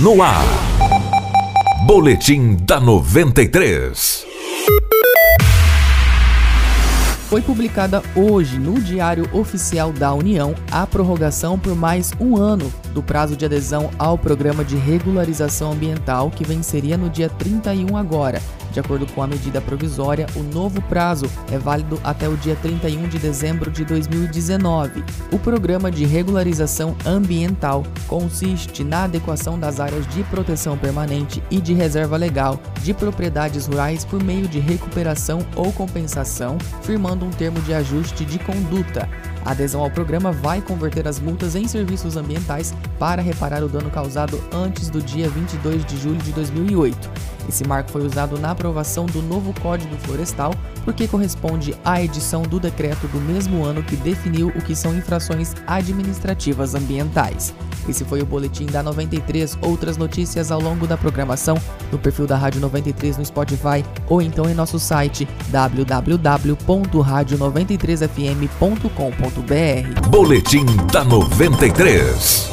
no ar. Boletim da 93. Foi publicada hoje no Diário Oficial da União a prorrogação por mais um ano do prazo de adesão ao programa de regularização ambiental que venceria no dia 31 agora. De acordo com a medida provisória, o novo prazo é válido até o dia 31 de dezembro de 2019. O programa de regularização ambiental consiste na adequação das áreas de proteção permanente e de reserva legal de propriedades rurais por meio de recuperação ou compensação, firmando um termo de ajuste de conduta. A adesão ao programa vai converter as multas em serviços ambientais para reparar o dano causado antes do dia 22 de julho de 2008. Esse marco foi usado na aprovação do novo Código Florestal, porque corresponde à edição do decreto do mesmo ano que definiu o que são infrações administrativas ambientais. Esse foi o boletim da 93. Outras notícias ao longo da programação no perfil da Rádio 93 no Spotify ou então em nosso site www.radio93fm.com.br. Boletim da 93.